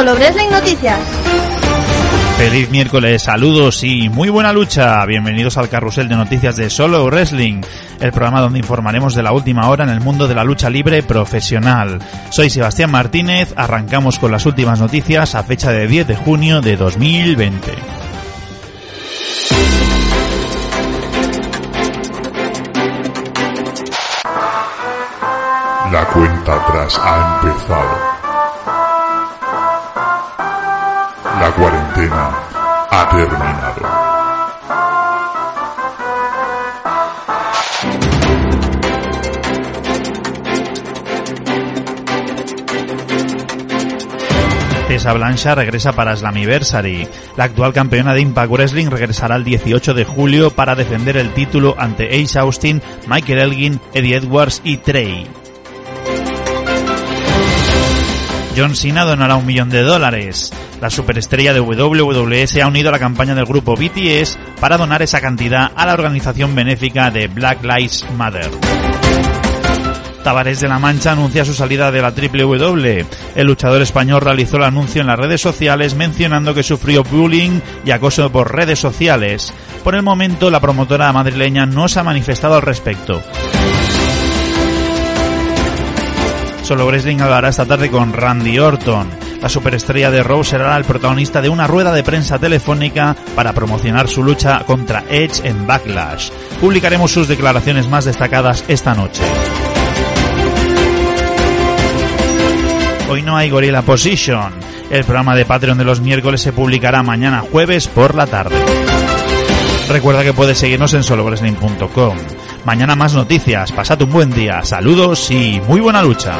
Solo Wrestling Noticias. Feliz miércoles, saludos y muy buena lucha. Bienvenidos al carrusel de noticias de Solo Wrestling, el programa donde informaremos de la última hora en el mundo de la lucha libre profesional. Soy Sebastián Martínez, arrancamos con las últimas noticias a fecha de 10 de junio de 2020. La cuenta atrás ha empezado. Cuarentena ha terminado. Tessa Blancha regresa para Slammiversary. La actual campeona de Impact Wrestling regresará el 18 de julio para defender el título ante Ace Austin, Michael Elgin, Eddie Edwards y Trey. John Cena donará un millón de dólares. La superestrella de WWE se ha unido a la campaña del grupo BTS para donar esa cantidad a la organización benéfica de Black Lives Matter. Tavares de la Mancha anuncia su salida de la WWE. El luchador español realizó el anuncio en las redes sociales mencionando que sufrió bullying y acoso por redes sociales. Por el momento, la promotora madrileña no se ha manifestado al respecto. Solo Wrestling hablará esta tarde con Randy Orton. La superestrella de Raw será el protagonista de una rueda de prensa telefónica para promocionar su lucha contra Edge en Backlash. Publicaremos sus declaraciones más destacadas esta noche. Hoy no hay Gorilla Position. El programa de Patreon de los miércoles se publicará mañana jueves por la tarde. Recuerda que puedes seguirnos en solowrestling.com. Mañana más noticias, pasad un buen día, saludos y muy buena lucha.